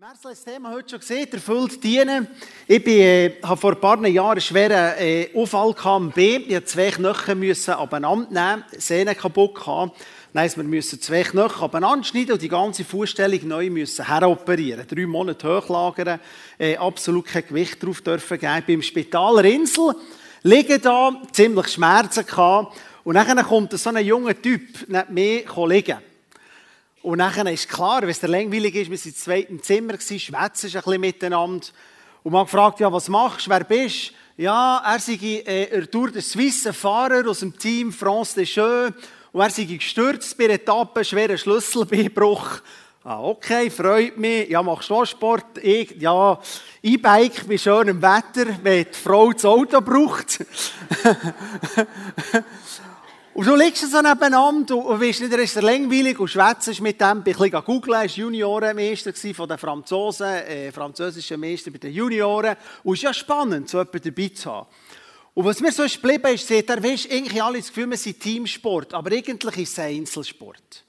Merzl das Thema heute schon gesehen, erfüllt dienen. Ich bin, äh, habe vor ein paar Jahren einen schweren äh, Unfall am B. Ich musste zwei Knochen müssen abeinander nehmen, Sehne kaputt gehabt. Nein, wir müssen zwei Knochen abeinander schneiden und die ganze Fußstellung neu müssen heroperieren. Drei Monate hochlagern, äh, absolut kein Gewicht drauf dürfen geben. Ich bin im Spital Insel, liege da, ziemlich Schmerzen gehabt. Und dann kommt so ein junger Typ neben mir liegen. Und dann ist klar, wenn es langweilig ist, wir waren im zweiten Zimmer, schwätzen ein bisschen miteinander. Und man gefragt, ja, was machst du, wer bist? Ja, er sei äh, er Tour de Suisse Fahrer aus dem Team France des Jeux. Und er sei gestürzt bei einer Etappe, schwerer Schlüsselbeinbruch. Ah, okay, freut mich. Ja, machst du auch Sport? Ich, ja, E-Bike bei schönem Wetter, wenn die Frau das Auto braucht. Und du liegst so nebeneinander und weißt nicht, er ist langweilig und schwätzt mit dem. Ich bisschen googeln, er war Juniorenmeister von den Franzosen, äh, französischen Meister bei den Junioren. Und es ist ja spannend, so jemanden dabei zu haben. Und was mir so ist geblieben ist, sieht er, weißt, irgendwie alle das Gefühl, wir sind Teamsport, aber eigentlich ist es ein Einzelsport.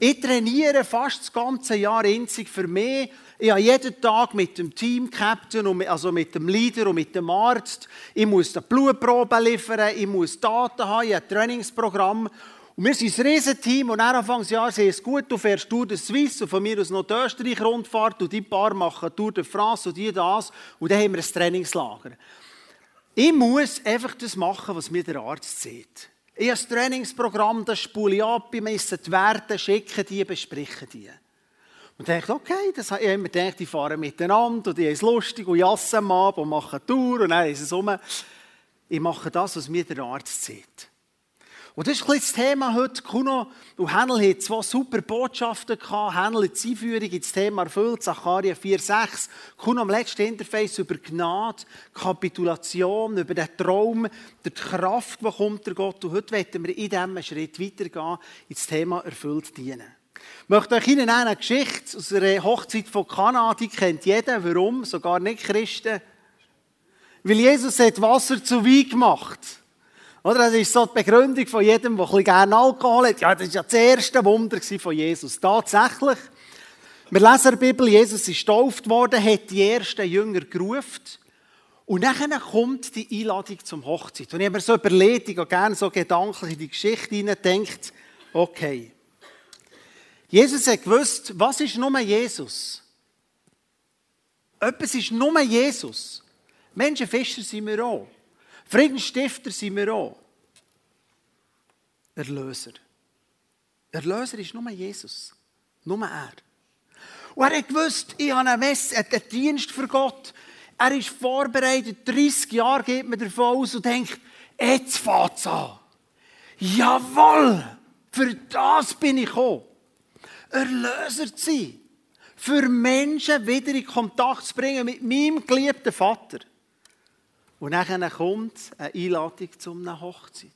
Ich trainiere fast das ganze Jahr einzig für mich. Ich habe jeden Tag mit dem Team-Captain, also mit dem Leader und mit dem Arzt, ich muss eine Blutprobe liefern, ich muss Daten haben, ein Trainingsprogramm. Und wir sind ein Riesenteam und dann Anfangsjahr sehe es gut, du fährst Tour de Suisse und von mir aus noch die Österreich-Rundfahrt und die paar machen Tour de France und die das und dann haben wir ein Trainingslager. Ich muss einfach das machen, was mir der Arzt sieht. Ich habe ein Trainingsprogramm, das spule ich ab, ich messe die Werte, schicke die, bespreche die. Und dachte, okay, das habe ich immer gedacht, die fahren miteinander und die haben lustig und jassen ab und machen Tour und dann ist es um. Ich mache das, was mir der Arzt sieht. Und das ist ein das Thema heute. Kuno und Hänel haben zwei super Botschaften. Hänel hat die Einführung ins Thema erfüllt, Zacharia 4,6. Kuno am letzten Interface über Gnade, Kapitulation, über den Traum, die Kraft, die kommt der Gott. Und heute werden wir in diesem Schritt weitergehen, ins Thema erfüllt dienen. Ich möchte euch Ihnen eine Geschichte aus einer Hochzeit von Kana, die kennt jeder. Warum? Sogar nicht Christen. Weil Jesus hat Wasser zu Wein gemacht. Oder? Das ist so die Begründung von jedem, der ein gerne Alkohol hat. Ja, das war ja das erste Wunder von Jesus. Tatsächlich. Wir lesen in der Bibel, Jesus ist getauft worden, hat die ersten Jünger gerufen. Und dann kommt die Einladung zum Hochzeit. Und ich habe mir so überlegt, ich gehe gerne so gedanklich in die Geschichte hinein, denkt, okay. Jesus hat gewusst, was ist nur Jesus? Etwas ist nur Jesus. Menschenfischer sind wir auch. Friedensstifter sind wir auch. Erlöser. Erlöser ist nur Jesus. Nur er. Und er hat gewusst, ich habe einen, Mess, einen Dienst für Gott. Er ist vorbereitet, 30 Jahre geht man davon aus und denkt, jetzt fängt es an. Jawohl, für das bin ich gekommen. Erlöser zu sein. Für Menschen wieder in Kontakt zu bringen mit meinem geliebten Vater. Und dann kommt eine Einladung zu einer Hochzeit.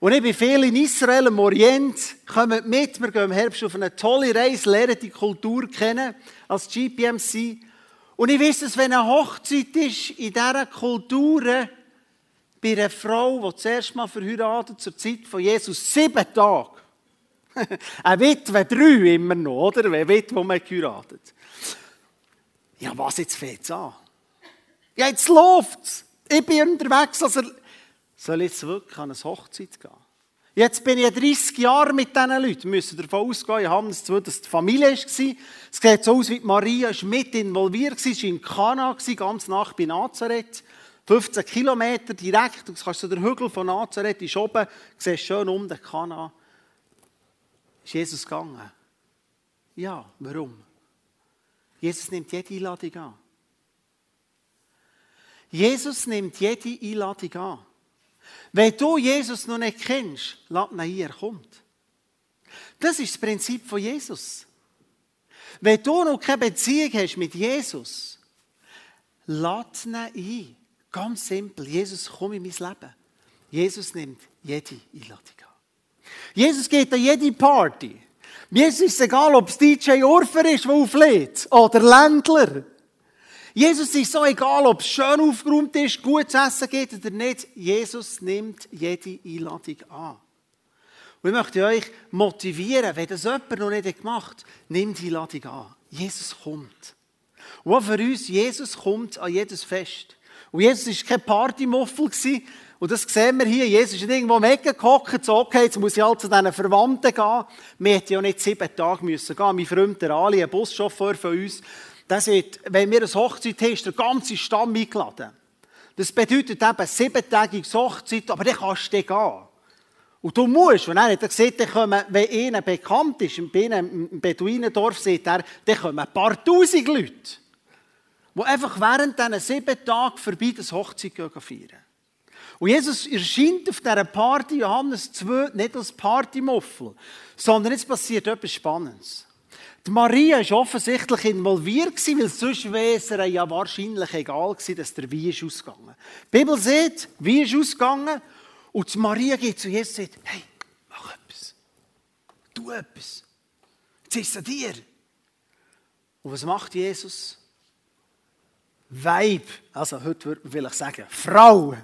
Und ich bin viel in Israel, im Orient. Kommt mit, wir gehen im Herbst auf eine tolle Reise, lernen die Kultur kennen, als GPMC. Und ich weiß, dass wenn eine Hochzeit ist, in dieser Kultur, bei einer Frau, die zuerst mal verheiratet, zur Zeit von Jesus, sieben Tage. eine Witwe, drei immer noch, oder? Eine Witwe, die man geheiratet. Ja, was jetzt fängt es an? Ja, jetzt läuft's. Ich bin unterwegs. Also, soll ich jetzt wirklich an eine Hochzeit gehen? Jetzt bin ich 30 Jahre mit diesen Leuten. Wir müssen davon ausgehen, ich habe das dass die Familie war. Es sieht so aus, wie Maria ist mit involviert war. Sie war in Kana, ganz nach bei Nazareth. 15 Kilometer direkt. Du kannst so den Hügel von Nazareth ist oben. Siehst schön um den Kana. Ist Jesus gegangen? Ja, warum? Jesus nimmt jede Einladung an. Jesus nimmt jede Einladung an. Wenn du Jesus noch nicht kennst, lad ihn ein, er kommt. Das ist das Prinzip von Jesus. Wenn du noch keine Beziehung hast mit Jesus, lad ihn ein. Ganz simpel. Jesus, komm in mein Leben. Jesus nimmt jede Einladung an. Jesus geht an jede Party. Jesus ist egal, ob es DJ Urfer ist, der auflädt, oder Ländler. Jesus ist so egal, ob es schön aufgeräumt ist, gut zu essen geht oder nicht. Jesus nimmt jede Einladung an. Und ich möchte euch motivieren, wenn das jemand noch nicht gemacht hat, nimm die Einladung an. Jesus kommt. Und auch für uns, Jesus kommt an jedes Fest. Und Jesus war kein Partymuffel. Und das sehen wir hier. Jesus ist nicht irgendwo am Ecken gehockt, so, okay, jetzt muss ich halt zu diesen Verwandten gehen. Wir hätten ja nicht sieben Tage müssen gehen. Mein Freund der Ali, ein Buschauffeur von uns, der sagt, wenn wir eine Hochzeit haben, ist der ganze Stamm eingeladen. Das bedeutet eben siebentägiges Hochzeit, aber dann kannst du gehen. Und du musst, und er hat gesagt, dann kommen, wenn ihnen bekannt ist, in einem Beduinendorf, sagt er, dann kommen ein paar Tausend Leute, die einfach während diesen sieben Tagen vorbei das Hochzeit feiern. Und Jesus erscheint auf dieser Party, Johannes 2, nicht als Partymuffel, sondern jetzt passiert etwas Spannendes. Die Maria war offensichtlich involviert, weil sonst wäre es ja wahrscheinlich egal gewesen, dass der Wein ist ausgegangen. Die Bibel sagt, Wein ist ausgegangen und die Maria geht zu Jesus und sagt, hey, mach etwas. Tu etwas. Jetzt ist es an dir. Und was macht Jesus? Weib, also heute will ich sagen, Frau.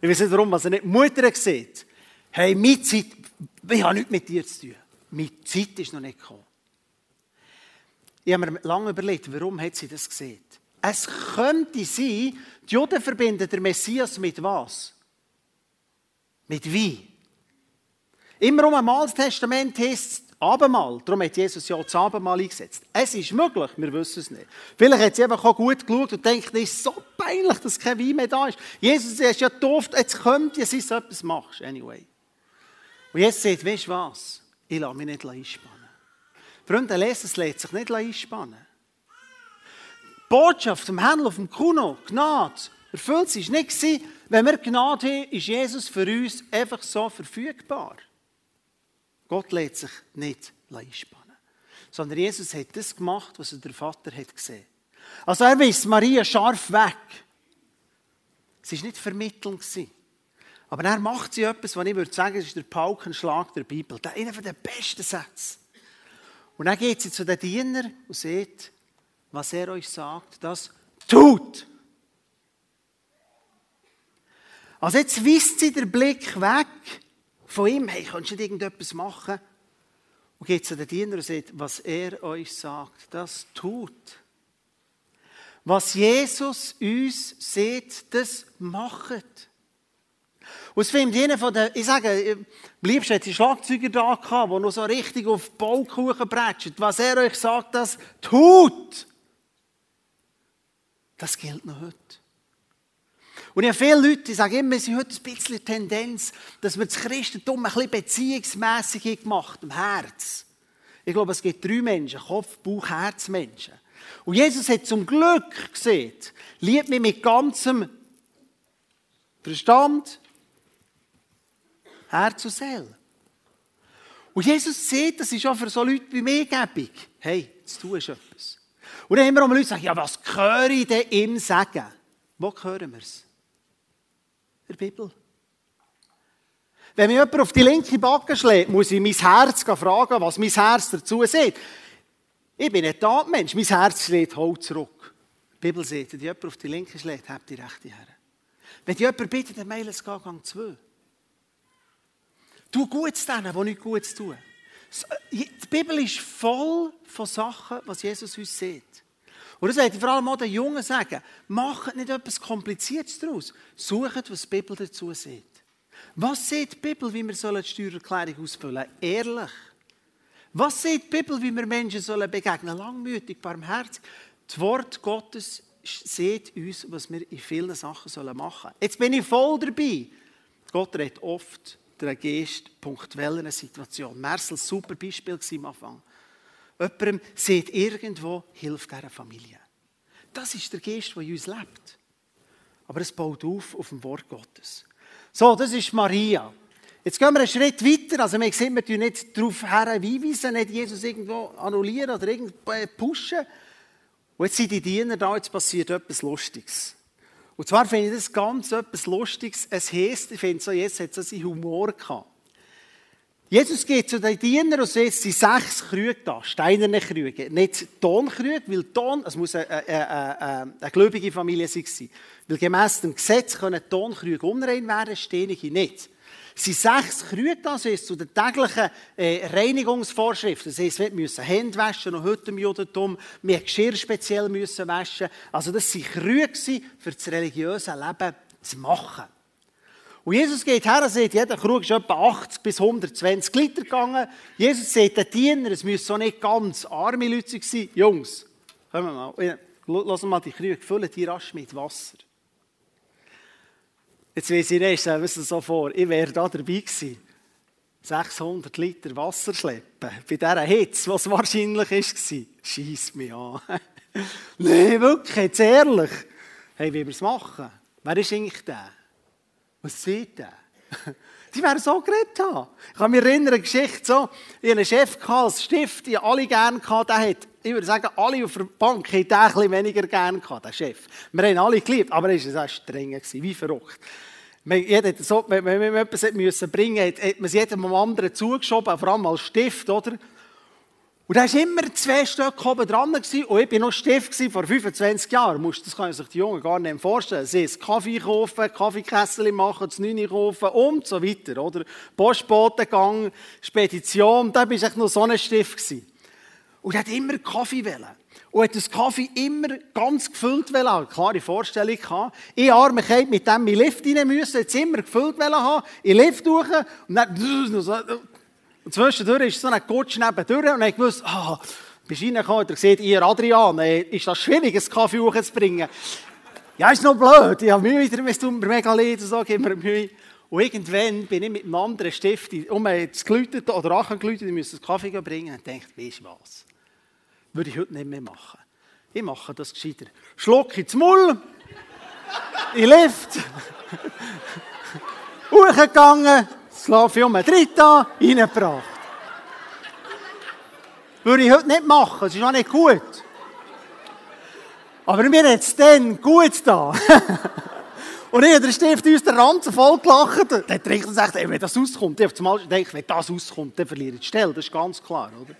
Ich weiß nicht warum, was er nicht Mutter sieht. Hey, meine Zeit, ich habe nichts mit dir zu tun. Meine Zeit ist noch nicht gekommen. Ich habe mir lange überlegt, warum hat sie das gesehen? Es könnte sein, die Juden verbinden den Messias mit was? Mit wie? Immer um ein Mahltestament heißt es Abendmahl. Darum hat Jesus ja das Abendmahl eingesetzt. Es ist möglich, wir wissen es nicht. Vielleicht hat sie einfach auch gut geschaut und denkt, es ist so peinlich, dass kein Wein mehr da ist. Jesus ist ja doof, jetzt kommt dass du etwas machst. Anyway. Und jetzt sagt, weißt du was? Ich lasse mich nicht einspannen. Freunde, lesen, es lässt sich nicht einspannen. Die Botschaft vom Händler auf dem Kuno, Gnade, erfüllt sich nicht wenn wir Gnade haben, ist Jesus für uns einfach so verfügbar. Gott lässt sich nicht einspannen. Sondern Jesus hat das gemacht, was der Vater hat gesehen. Also er weist Maria scharf weg. Es war nicht vermittelnd. Aber er macht sie etwas, was ich würde sagen, ist der Paukenschlag der Bibel. Einer der besten Sätze. Und dann geht sie zu den Dienern und sagt, was er euch sagt, das tut. Also jetzt wisst sie den Blick weg von ihm, hey, kannst du nicht irgendetwas machen? Und geht zu den Dienern und sagt, was er euch sagt, das tut. Was Jesus uns sieht, das macht. Und es findet einer von den, ich sage, am liebsten hat die Schlagzeuger da gehabt, die noch so richtig auf Baukuchen bretschen. Was er euch sagt, das tut. Das gilt noch heute. Und ich habe viele Leute, die sagen immer, sie haben heute ein bisschen Tendenz, dass wir das Christentum ein bisschen beziehungsmässig gemacht im Herz. Ich glaube, es gibt drei Menschen, Kopf, Bauch, Herz Menschen. Und Jesus hat zum Glück gesehen, liebt mich mit ganzem Verstand, Herz und Seele. Und Jesus sieht, das ist auch für so Leute wie mir gebig. Hey, jetzt tust du etwas. Und dann haben wir auch Leute, die sagen, ja, was höre ich denn ihm sagen? Wo hören wir es? Der Bibel. Wenn mir jemand auf die linke Backe schlägt, muss ich mein Herz fragen, was mein Herz dazu sagt. Ich bin ein Tatmensch, mein Herz schlägt halt zurück. Die Bibel sagt, wenn jemand auf die linke schlägt, habt die rechte her. Wenn jemand bittet, dann mail es Gang 2. Tu Gutes denen, die nichts Gutes tun. Die Bibel ist voll von Sachen, was Jesus uns sieht. Und das sollte vor allem auch den Jungen sagen, macht nicht etwas Kompliziertes daraus. Sucht, was die Bibel dazu sieht. Was sieht die Bibel, wie wir die Steuererklärung ausfüllen sollen? Ehrlich. Was sieht die Bibel, wie wir Menschen sollen begegnen Langmütig, barmherzig. Das Wort Gottes sieht uns, was wir in vielen Sachen machen sollen. Jetzt bin ich voll dabei. Gott redet oft der Geist punktuell in einer Situation. Mersel, super Beispiel am Anfang. Jemandem sieht irgendwo, hilft dieser Familie. Das ist der Geist, der in uns lebt. Aber es baut auf auf dem Wort Gottes. So, das ist Maria. Jetzt gehen wir einen Schritt weiter. Also, wir sehen, wir tun nicht darauf hinweisen, nicht Jesus irgendwo annullieren oder irgendwo pushen. Und jetzt sind die Diener da, jetzt passiert etwas Lustiges. Und zwar finde ich das ganz etwas Lustiges. Es heisst, ich finde so, jetzt hat es seinen Humor gehabt. Jesus geht zu den Dienern und sieht, es sind sechs Krüge da, steinerne Krüge. Nicht Tonkrüge, weil Ton, es muss eine, eine, eine, eine gläubige Familie sein. Weil gemäss dem Gesetz können Tonkrüge unrein werden, steinige nicht. Es sind sechs Krüge da, das heisst, zu den täglichen äh, Reinigungsvorschriften. Das heisst, wir müssen Hände waschen, noch heute im Judentum. Wir Geschirr speziell müssen waschen. Also das waren Krüge für das religiöse Leben zu machen. Und Jesus geht her und sagt, jeder Krug ist etwa 80 bis 120 Liter gegangen. Jesus sagt den Diener, es müssen auch nicht ganz arme Leute sein. Jungs, kommen wir mal, lass mal die Krüge füllen, die rasch mit Wasser. Jetzt weiss ich nicht, stellen wir es so vor, ich wäre da dabei gewesen. 600 Liter Wasser schleppen. Bei dieser Hitze, was wahrscheinlich war. Scheiss mich an. Nein, wirklich, jetzt ehrlich. Hey, wie wir es machen? Wer ist eigentlich der? Was sieht der? Die wären so geredet haben. Ich kann mich erinnern, eine Geschichte so, ich einen Chef als Stift, die alle gerne gehabt, der hat, ich würde sagen, alle auf der Bank hätten den ein bisschen weniger gerne gehabt, der Chef. Wir haben alle geliebt, aber er war streng, wie verrückt. Jeder so, wenn man etwas bringen musste, hat man es jedem anderen zugeschoben, vor allem als Stift, oder? Und da war immer zwei Stück oben dran und ich war noch Stift vor 25 Jahren. Das kann sich die Jungen gar nicht vorstellen. Sie ist Kaffee kaufen, Kaffeekessel machen, das Neune kaufen und so weiter, oder? Postbotengang, Spedition, da war ich noch so ein Stift. Und er hat immer Kaffee wollen. Und hat das Kaffee immer ganz gefüllt wollen. Eine klare Vorstellung gehabt. Ich arme Kind mit dem in den Lift rein müssen, jetzt immer gefüllt wollen haben, in den Lift durch, und dann, und zwischendurch ist so ein Kutsch nebendurch, und ich wusste, ah, bist reingekommen, und er sieht, ihr Adrian, ist das schwierig, einen Kaffee hochzubringen? Ja, ist noch blöd, ich habe Mühe, es tut mir mega leid, so gibt mir Mühe. Und irgendwann bin ich mit einem anderen Stift um jetzt geläutet oder angeläutet, ich müsste einen Kaffee bringen und dachte, weißt du was? Würde ich heute nicht mehr machen. Ich mache das gescheiter. Schluck ins Mull, in Lift, hochgegangen, das Lavium Dritta reingebracht. Würde ich heute nicht machen, das ist auch nicht gut. Aber mir hat es dann gut da. Und ich den Stift aus der Ranzen voll gelacht. Dann hat der Richter gesagt, wenn das auskommt, ich zumal gedacht, wenn das auskommt, dann verliere ich die Stelle. Das ist ganz klar, oder?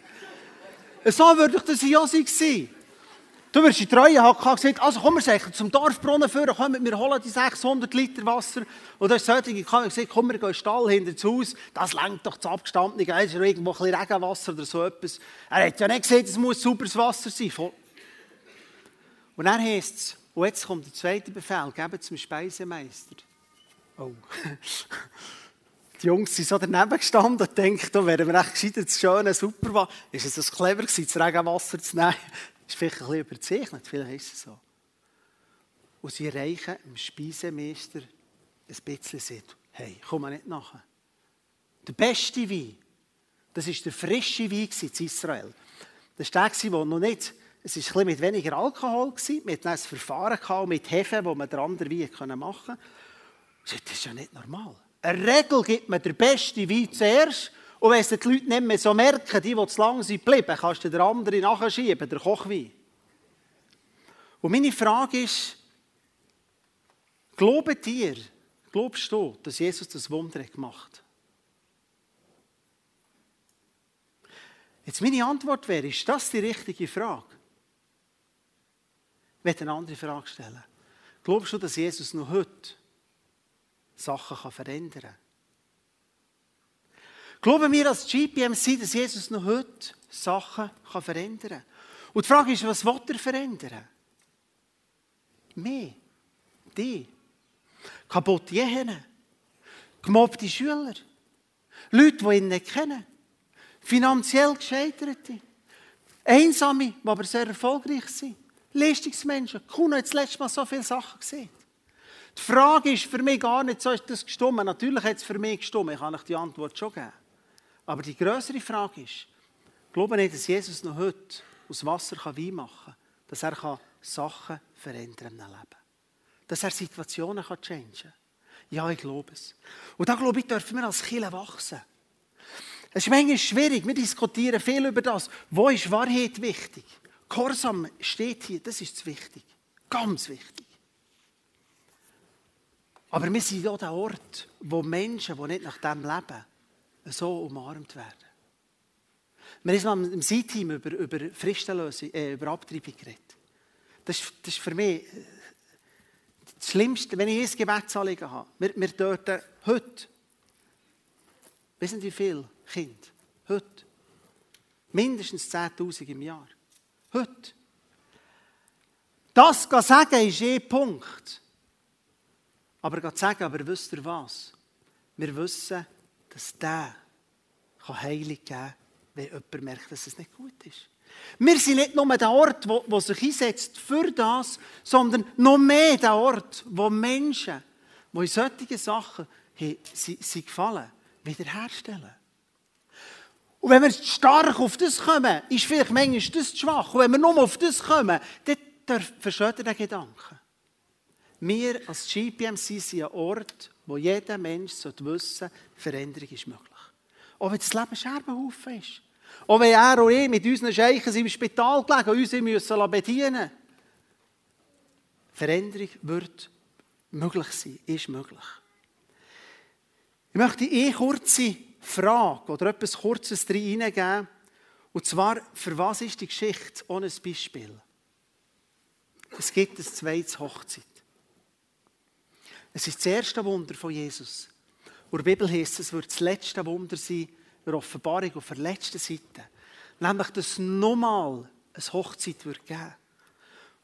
So würde ich das ja sein. Du wirst die Treue haben gesagt, also komm, wir sagen zum Dorfbrunnen führen, komm, wir holen die 600 Liter Wasser. Und dann ist solche gekommen gesagt, komm, wir gehen in den Stall hinter das Haus, das lenkt doch das Abgestandene, da ist irgendwo ein bisschen Regenwasser oder so etwas. Er hat ja nicht gesagt, es muss sauberes Wasser sein. Und dann heisst es, und jetzt kommt der zweite Befehl, geben zum Speisemeister. Oh. Die Jungs sind so daneben gestanden und denken, da wären wir echt gescheit, das schöne, super Ist es das clever gewesen, das Regenwasser zu nehmen? Ist vielleicht ein bisschen überzeichnet, vielleicht ist es so. Und sie reichen dem Speisemeister ein bisschen Sitt. Hey, komm mal nicht nachher. Der beste Wein, das war der frische Wein in Israel. Das war der, der noch nicht, es war mit weniger Alkohol, wir hatten ein Verfahren mit Hefe, wo man den anderen Wein machen konnte. Das ist ja nicht normal. Eine Regel gibt man der beste Wein zuerst. Und wenn es die Leute nicht mehr so merken, die, die zu lange sind geblieben, kannst du den anderen nachschieben, der Kochwein. Und meine Frage ist, glaubt ihr, glaubst du, dass Jesus das Wunder gemacht hat? Jetzt meine Antwort wäre, ist das die richtige Frage? Ich möchte eine andere Frage stellen. Glaubst du, dass Jesus noch heute Sachen verändern kann. Glauben wir als GPMC, dass Jesus noch heute Sachen kann verändern kann? Und die Frage ist, was will er verändern? Mehr. Die. Kaputte Ehen. Gemobbte Schüler. Leute, die ihn nicht kennen. Finanziell Gescheiterte. Einsame, die aber sehr erfolgreich sind. Leistungsmenschen. Kuno hat das letzte Mal so viele Sachen gesehen. Die Frage ist für mich gar nicht, so ist das gestummen. Natürlich hat es für mich gestummen, ich kann euch die Antwort schon geben. Aber die größere Frage ist, glaube nicht, dass Jesus noch heute aus Wasser Wein machen kann, dass er Sachen verändern im Leben. Dass er Situationen kann changen kann. Ja, ich glaube es. Und da glaube ich, dürfen wir als Kinder wachsen. Es ist manchmal schwierig, wir diskutieren viel über das. Wo ist Wahrheit wichtig? Gehorsam steht hier, das ist wichtig. Ganz wichtig. Aber wir sind auch der Ort, wo Menschen, die nicht nach dem leben, so umarmt werden. Wir haben im Sie-Team über, über Fristenlösung, äh, über Abtreibung geredet. Das ist, das ist für mich äh, das Schlimmste, wenn ich ein Gebetsanliegen habe. Wir, wir dürfen heute Wissen Sie wie viele Kinder? Heute. Mindestens 10.000 im Jahr. Heute. Das sagen ist eh Punkt. Aber sagen, aber wisst ihr was? Wir wissen, dass der Heilung geben kann, wenn jemand merkt, dass es nicht gut ist. Wir sind nicht nur der Ort, wo, wo sich einsetzt für das, sondern noch mehr der Ort, wo Menschen, die in solchen Sachen haben, sie, sie gefallen, wiederherstellen. Und wenn wir stark auf das kommen, ist vielleicht manchmal das schwach. Und wenn wir nur auf das kommen, dann versteht ihr den Gedanken. Wir als GPMC sind ein Ort, wo jeder Mensch wissen sollte, Veränderung ist möglich. Auch wenn das Leben Scherbenhaufen ist. Auch wenn er und ich mit unseren Scheichen im Spital gelegen und uns müssen bedienen Veränderung wird möglich sein, ist möglich. Ich möchte eine kurze Frage oder etwas Kurzes hineingeben. Und zwar, für was ist die Geschichte ohne ein Beispiel? Es gibt ein zweites Hochzeit. Es ist das erste Wunder von Jesus. Und in der Bibel heißt es, es wird das letzte Wunder sein, der Offenbarung auf der letzten Seite. Nämlich, dass nochmal eine Hochzeit wird geben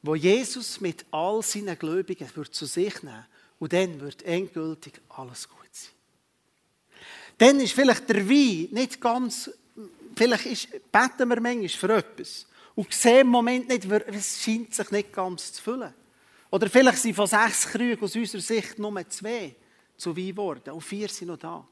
wo Jesus mit all seinen Gläubigen wird zu sich nehmen und dann wird endgültig alles gut sein. Dann ist vielleicht der Wein nicht ganz, vielleicht ist, beten wir manchmal für etwas und sehen im Moment nicht, es scheint sich nicht ganz zu füllen. Oder vielleicht sind von sechs Krügen aus unserer Sicht nur zwei zu Wein geworden und vier sind noch da.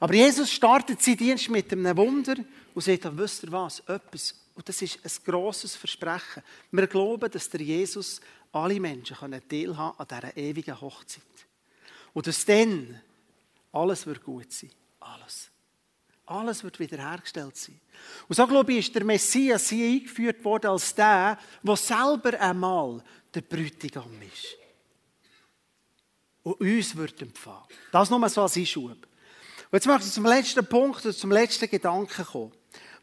Aber Jesus startet seinen Dienst mit einem Wunder und sagt, wisst ihr was, etwas, und das ist ein grosses Versprechen. Wir glauben, dass der Jesus alle Menschen teilhaben an dieser ewigen Hochzeit. Und dass dann alles wird gut sein. Alles. Alles wird wiederhergestellt sein. Und so glaube ich, ist der Messias hier eingeführt worden als der, der selber einmal der Bräutigam ist. Und uns wird empfangen. Das nur so als Einschub. Und jetzt möchte ich zum letzten Punkt und zum letzten Gedanken kommen.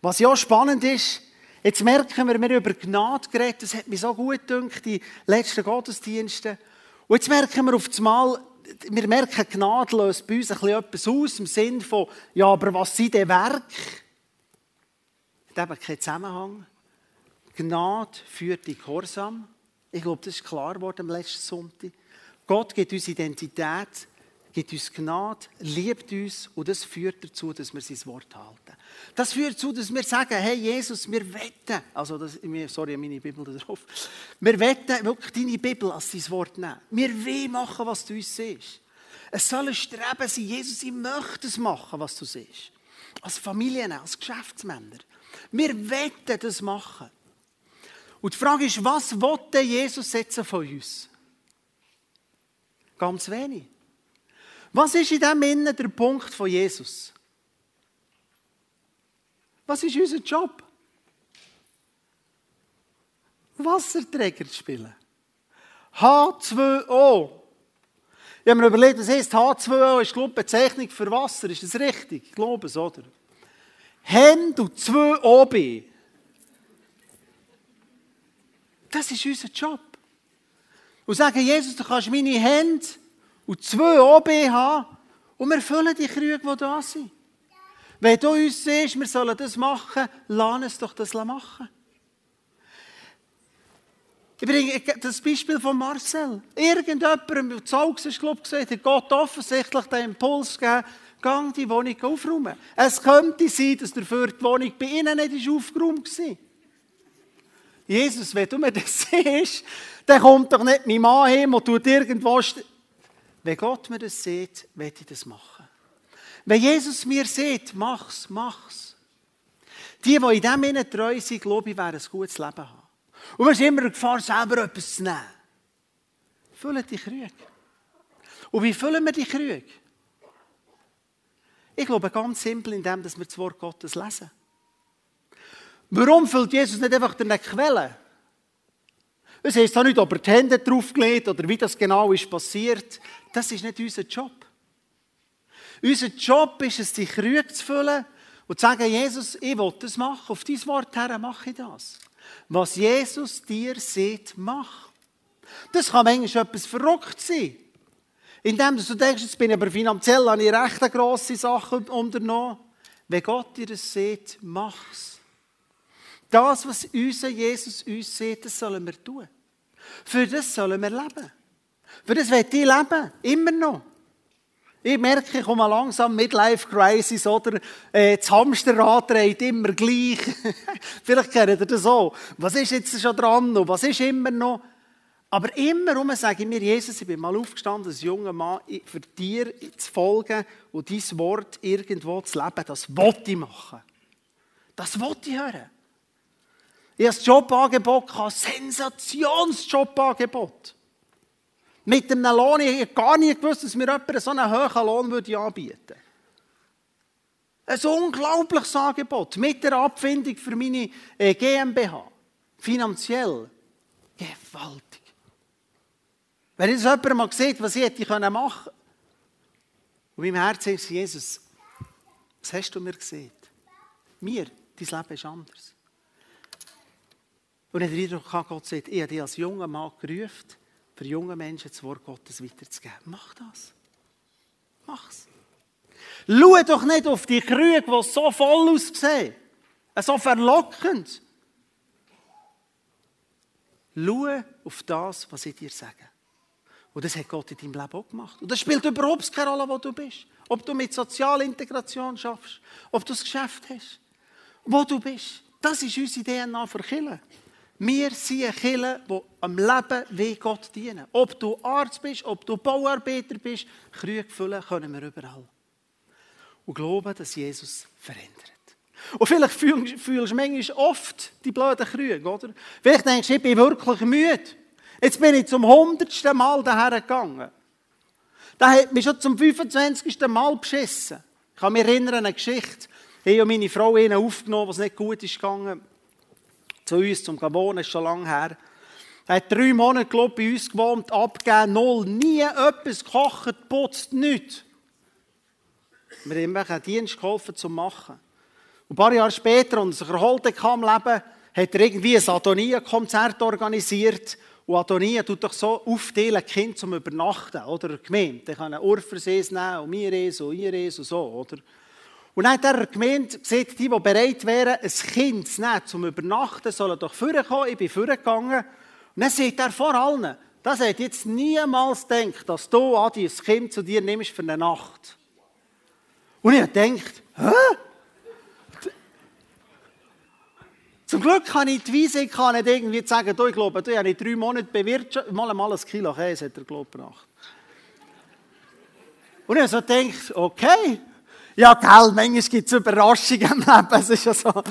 Was ja spannend ist, jetzt merken wir, wir haben über Gnade geredet, das hat mich so gut gedacht, die letzten Gottesdienste. Und jetzt merken wir auf einmal, wir merken, Gnade löst bei uns etwas aus, im Sinne von, ja, aber was sind denn Werke? Hat eben keinen Zusammenhang. Gnade führt in Gehorsam. Ich glaube, das ist klar geworden am letzten Sonntag. Gott gibt uns Identität gibt uns Gnade, liebt uns und das führt dazu, dass wir sein Wort halten. Das führt dazu, dass wir sagen, hey Jesus, wir wetten, also das, sorry, meine Bibel da drauf, wir wetten wirklich deine Bibel als dein Wort nehmen. Wir wollen machen, was du uns siehst. Es soll ein Streben sein, Jesus, ich möchte es machen, was du siehst. Als Familien, als Geschäftsmänner. Wir wetten das machen. Und die Frage ist, was will Jesus setzen von uns? Ganz wenig. Was ist in diesem Innen der Punkt von Jesus? Was ist unser Job? Wasserträger zu spielen. H2O. Ich habe mir überlegt, was heißt H2O ist, glaube ich, Bezeichnung für Wasser. Ist das richtig? Ich glaube es, oder? Hemd und 2OB. Das ist unser Job. Und sagen, Jesus, du kannst meine Hände und zwei OB haben und wir füllen die Krüge, die da sind. Wenn du uns siehst, wir sollen das machen, lass es doch das machen. Ich bringe das Beispiel von Marcel. Irgendjemand im Zaugsclub gesagt hat Gott offensichtlich den Impuls gegeben, gang die Wohnung aufräumen. Es könnte sein, dass dafür die Wohnung bei ihnen nicht aufgeräumt war. Jesus, wenn du mir das siehst, dann kommt doch nicht mein Mann hin und tut irgendwo wenn Gott mir das sieht, werde ich das machen. Wenn Jesus mir sieht, mach's, mach's. Die, die in dem Innen treu sind, glaube ich, werden ein gutes Leben haben. Und wir sind immer in Gefahr, selber etwas zu nehmen. Füllen die Krüge. Und wie füllen wir die Krüge? Ich glaube ganz simpel, indem wir das Wort Gottes lesen. Warum füllt Jesus nicht einfach eine Quelle? Es heisst auch nicht, ob er die Hände draufgelegt oder wie das genau ist passiert. Das ist nicht unser Job. Unser Job ist es, die Krüge zu füllen und zu sagen, Jesus, ich will das machen. Auf dein Wort her mache ich das. Was Jesus dir sieht, mach. Das kann manchmal etwas verrückt sein. Indem du denkst, jetzt bin ich aber finanziell an ich recht grosse Sache unternommen. Wenn Gott dir das sieht, mach's. Das, was unser Jesus uns sieht, das sollen wir tun. Für das sollen wir leben. Für das will ich leben. Immer noch. Ich merke, ich komme langsam Midlife Crisis oder äh, das Hamsterrad dreht immer gleich. Vielleicht kennt ihr das auch. Was ist jetzt schon dran und was ist immer noch? Aber immer um sage ich mir, Jesus, ich bin mal aufgestanden als junger Mann, für dir zu folgen und dein Wort irgendwo zu leben. Das wollte ich machen. Das wollte ich hören. Ich habe ein Jobangebot, ein Sensationsjobangebot. Mit einem Lohn, ich habe gar nicht gewusst, dass mir jemand so einen hohen Lohn anbieten würde. Ein unglaubliches Angebot mit der Abfindung für meine äh, GmbH. Finanziell. Gewaltig. Wenn jetzt jemand mal sieht, was ich hätte machen können. Und in meinem Herzen ist Jesus, was hast du mir gesehen? Mir, dein Leben ist anders. Und ich habe den Eindruck, Gott sagt, ich habe dich als junger Mann gerufen, für junge Menschen das Wort Gottes weiterzugeben. Mach das. Mach's. Schau doch nicht auf die Krüge, die so voll aussehen, so verlockend. Schau auf das, was ich dir sage. Und das hat Gott in deinem Leben auch gemacht. Und das spielt überhaupt keine Rolle, wo du bist. Ob du mit Sozialintegration schaffst, ob du das Geschäft hast, wo du bist. Das ist unsere DNA für Kirche. Wir sind Kirche, die am Leben wie Gott dienen. Ob du Arzt bist, ob du Bauarbeiter bist, Krüge füllen können wir überall. Und glauben, dass Jesus verändert. Und vielleicht fühlst, du manchmal oft die blöden Krüge, oder? Vielleicht denkst du, ich bin wirklich müde. Jetzt bin ich zum hundertsten Mal daher gegangen. Da hat mich schon zum 25. Mal beschissen. Ich kann mich erinnern an eine Geschichte. Ich und meine Frau haben aufgenommen, was nicht gut ist gegangen zu uns zum Wohnen, ist schon lange her. Er hat drei Monate glaub, bei uns gewohnt, abgegeben, null, nie etwas gekocht, putzt, nichts. Wir haben ihm einen Dienst geholfen zu machen. Und ein paar Jahre später, und sich erholt kam Leben, hat er irgendwie ein Adonia-Konzert organisiert. Und Adonia tut doch so aufteilen, Kind zum Übernachten, oder? Gemeint. Die kann einen Urversees nehmen, und mir und ihr und so, oder? Und dann hat er gemeint, sieht die, die bereit wären, ein Kind zu nehmen, zum Übernachten, sollen doch vorkommen. Ich bin vorgegangen. Und dann sagt er vor allen, das hat jetzt niemals gedacht, dass du, Adi, ein Kind zu dir nimmst für eine Nacht. Und ich habe hä? Zum Glück kann ich die Weise kann nicht irgendwie sagen, du, ich glaube, du, ich habe drei Monate bewirtschaftet, mal mal ein Kilo Käse hat er, glaube ich, gebracht. Und ich habe so gedacht, okay, ja, gell, manchmal gibt es Überraschungen im Leben. Es ist ja so.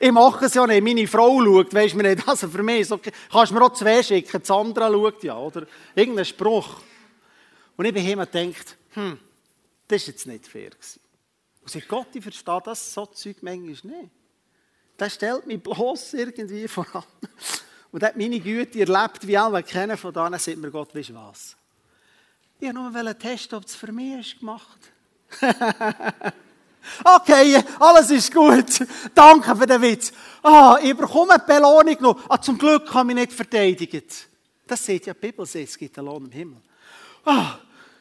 Ich mache es ja nicht. Meine Frau schaut, weisst du nicht. Also für mich ist okay. Kannst du mir auch zwei schicken. Sandra schaut ja, oder? Irgendein Spruch. Und ich bin hier und gedacht, hm, das ist jetzt nicht fair gewesen. Und sagt Gott, ich verstehe das so Zeug manchmal nicht. Das stellt mich bloß irgendwie voran. Und hat meine Güte erlebt, wie alle kennen von da, sagt mir Gott, weißt du was? Ich wollte nur testen, ob es für mich ist gemacht okay, alles ist gut. Danke für den Witz. Ah, ich bekomme eine Belohnung noch. Ah, zum Glück kann ich nicht verteidigt. Das sieht ja die Bibel, es gibt einen Lohn im Himmel. Ah,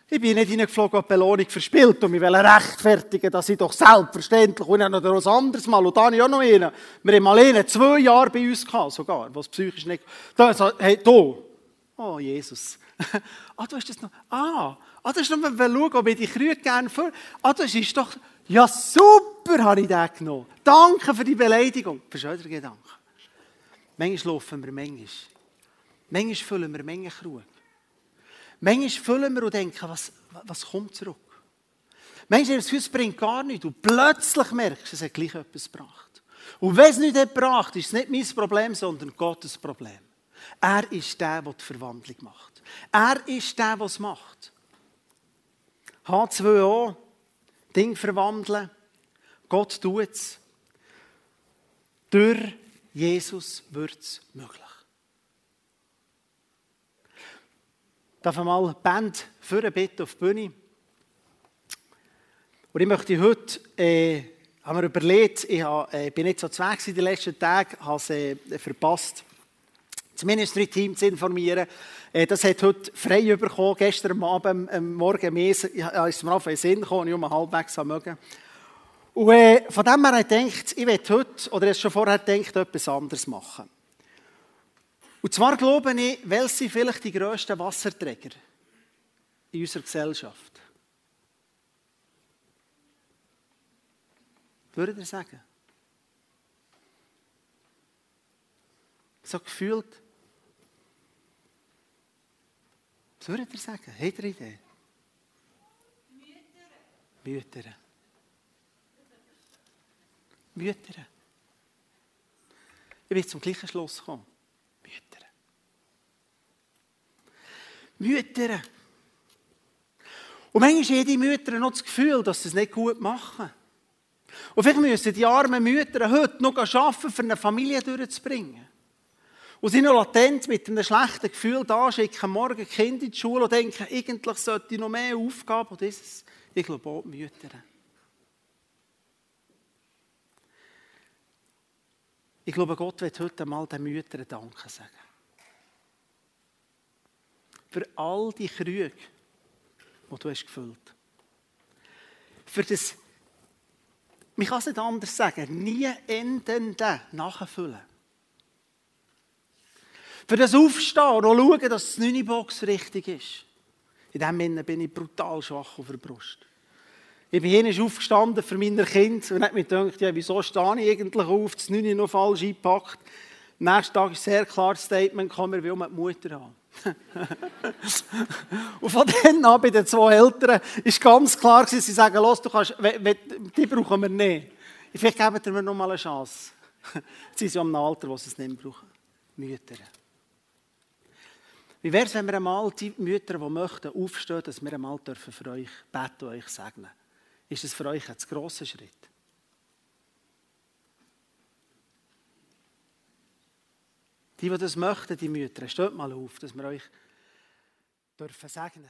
ich bin nicht hineingeflogen und Belohnung verspielt und mich rechtfertigen, dass ich doch selbstverständlich, und ich habe noch etwas anderes Mal, und habe ich auch noch einen. Wir haben mal einen, zwei Jahre bei uns gehabt, sogar, was psychisch nicht, da, hey, du. Oh, Jesus. ah, du hast das noch, ah, Ah, das ist wenn wir schauen, ob ich die Krüge gerne für. Ah, das ist doch, ja super, habe ich den genommen. Danke für die Beleidigung. Verstehst du den Gedanken? Manchmal laufen wir manchmal. Manchmal füllen wir Menge Krug. Manchmal füllen wir und denken, was, was kommt zurück? Manchmal das Gefühl, bringt gar nichts. Und plötzlich merkst du, es hat gleich etwas gebracht. Und wenn es nicht gebracht, ist es nicht mein Problem, sondern Gottes Problem. Er ist der, der die Verwandlung macht. Er ist der, der es macht. H2O, Ding verwandeln. Gott tut es. Durch Jesus wird es möglich. Darf ich mal die Band für bitten auf die Bühne? Und ich möchte heute, äh, haben wir überlegt, ich hab, äh, bin nicht so zweck in den letzten Tagen, habe es äh, verpasst, das Ministry-Team zu informieren. Äh, das hat heute frei bekommen, gestern Abend, am Morgen mehr, ist mir auf den Sinn gekommen, ich um halbwegs mögen. Und äh, von dem her habe ich gedacht, ich will heute, oder es schon vorher gedacht, etwas anderes machen. Und zwar glaube ich, welche sind vielleicht die grössten Wasserträger in unserer Gesellschaft? Würdet ihr sagen? So gefühlt. Was würdet ihr sagen? Habt ihr eine Idee? Mütter. Mütter. Mütter. Ich bin zum gleichen Schluss gekommen. Mütter. Mütter. Und manchmal haben jede Mütter noch das Gefühl, dass sie es nicht gut machen. Und vielleicht müssen die armen Mütter heute noch arbeiten, um eine Familie durchzubringen. Und sind noch latent mit einem schlechten Gefühl da, schicken morgen Kinder in die Schule und denken, eigentlich sollte ich noch mehr Aufgaben. Und ist, ich glaube, auch die Mütter. Ich glaube, Gott wird heute mal den Müttern Danke sagen. Für all die Krüge, die du hast gefüllt. Für das man kann es nicht anders sagen, nie endende Nachfüllen. Für das Aufstehen und schauen, dass die Box richtig ist. In dem Sinne bin ich brutal schwach auf der Brust. Ich bin hier aufgestanden für meine Kinder und habe mir gedacht, ja, wieso stehe ich eigentlich auf, das Nüni noch falsch eingepackt. Am nächsten Tag ist ein sehr klares Statement gekommen, wir wollen die Mutter haben. und von dann an bei den zwei Eltern ist ganz klar sie sagen, los, du kannst, die brauchen wir nicht. Vielleicht geben wir noch mal eine Chance. sie sind ja im Alter, wo sie es nicht brauchen. Mütter. Wie wäre es, wenn wir einmal die Mütter, die möchten, aufstehen, dass wir einmal dürfen für euch beten und euch segnen? Ist das für euch ein grosser Schritt? Die, die das möchten, die Mütter, steht mal auf, dass wir euch dürfen segnen